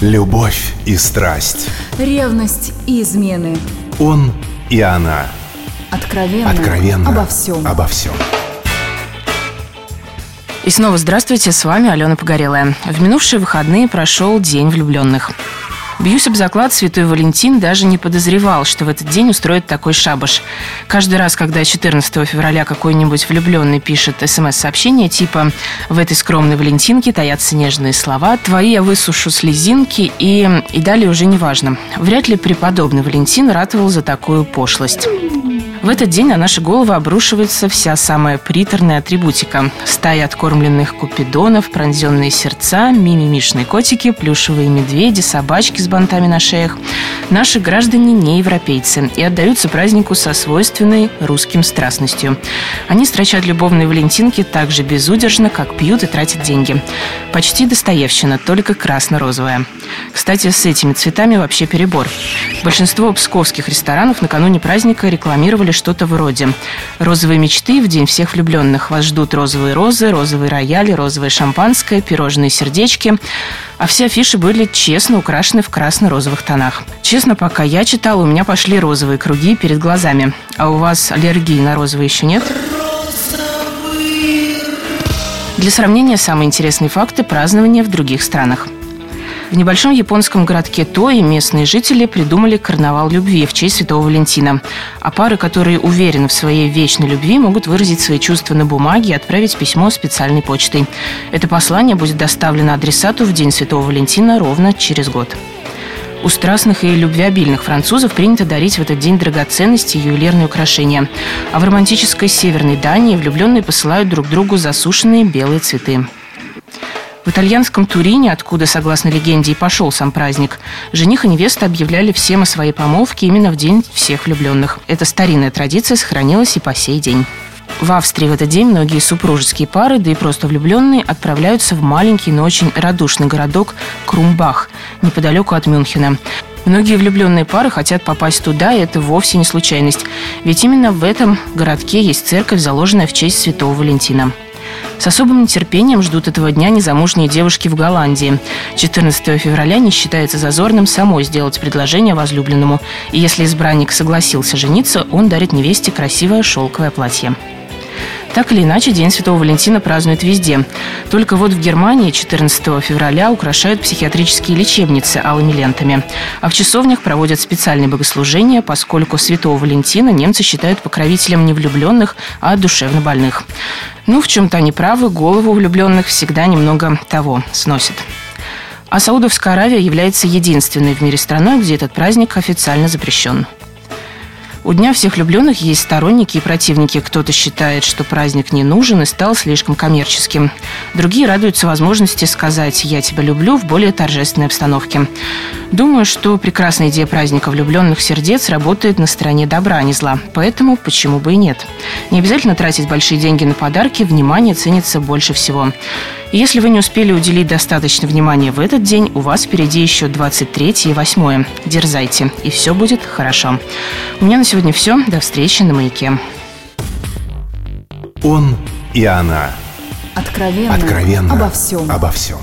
Любовь и страсть. Ревность и измены. Он и она. Откровенно, Откровенно обо всем. Обо всем. И снова здравствуйте, с вами Алена Погорелая. В минувшие выходные прошел День влюбленных. Бьюсь об заклад, святой Валентин даже не подозревал, что в этот день устроит такой шабаш. Каждый раз, когда 14 февраля какой-нибудь влюбленный пишет смс-сообщение типа «В этой скромной Валентинке таятся нежные слова, твои я высушу слезинки» и, и далее уже не важно. Вряд ли преподобный Валентин ратовал за такую пошлость. В этот день на наши головы обрушивается вся самая приторная атрибутика. Стаи откормленных купидонов, пронзенные сердца, мимимишные котики, плюшевые медведи, собачки с бантами на шеях. Наши граждане не европейцы и отдаются празднику со свойственной русским страстностью. Они строчат любовные валентинки так же безудержно, как пьют и тратят деньги. Почти Достоевщина, только красно-розовая. Кстати, с этими цветами вообще перебор. Большинство псковских ресторанов накануне праздника рекламировали что-то вроде «Розовые мечты в день всех влюбленных. Вас ждут розовые розы, розовые рояли, розовое шампанское, пирожные сердечки». А все афиши были честно украшены в красно-розовых тонах. Честно, пока я читала, у меня пошли розовые круги перед глазами. А у вас аллергии на розовые еще нет? Для сравнения, самые интересные факты празднования в других странах – в небольшом японском городке Тои местные жители придумали карнавал любви в честь Святого Валентина. А пары, которые уверены в своей вечной любви, могут выразить свои чувства на бумаге и отправить письмо специальной почтой. Это послание будет доставлено адресату в День Святого Валентина ровно через год. У страстных и любвеобильных французов принято дарить в этот день драгоценности и ювелирные украшения. А в романтической северной Дании влюбленные посылают друг другу засушенные белые цветы. В итальянском Турине, откуда, согласно легенде, и пошел сам праздник, жених и невеста объявляли всем о своей помолвке именно в день всех влюбленных. Эта старинная традиция сохранилась и по сей день. В Австрии в этот день многие супружеские пары, да и просто влюбленные, отправляются в маленький, но очень радушный городок Крумбах, неподалеку от Мюнхена. Многие влюбленные пары хотят попасть туда, и это вовсе не случайность. Ведь именно в этом городке есть церковь, заложенная в честь Святого Валентина. С особым нетерпением ждут этого дня незамужние девушки в Голландии. 14 февраля не считается зазорным самой сделать предложение возлюбленному. И если избранник согласился жениться, он дарит невесте красивое шелковое платье. Так или иначе, День Святого Валентина празднуют везде. Только вот в Германии 14 февраля украшают психиатрические лечебницы алыми лентами. А в часовнях проводят специальные богослужения, поскольку Святого Валентина немцы считают покровителем не влюбленных, а душевно больных. Ну, в чем-то они правы, голову влюбленных всегда немного того сносит. А Саудовская Аравия является единственной в мире страной, где этот праздник официально запрещен. У Дня всех влюбленных есть сторонники и противники. Кто-то считает, что праздник не нужен и стал слишком коммерческим. Другие радуются возможности сказать «я тебя люблю» в более торжественной обстановке. Думаю, что прекрасная идея праздника влюбленных сердец работает на стороне добра, а не зла. Поэтому почему бы и нет? Не обязательно тратить большие деньги на подарки, внимание ценится больше всего. Если вы не успели уделить достаточно внимания в этот день, у вас впереди еще 23 и 8. Дерзайте, и все будет хорошо. У меня на сегодня все. До встречи на «Маяке». Он и она. Откровенно, Откровенно обо всем. Обо всем.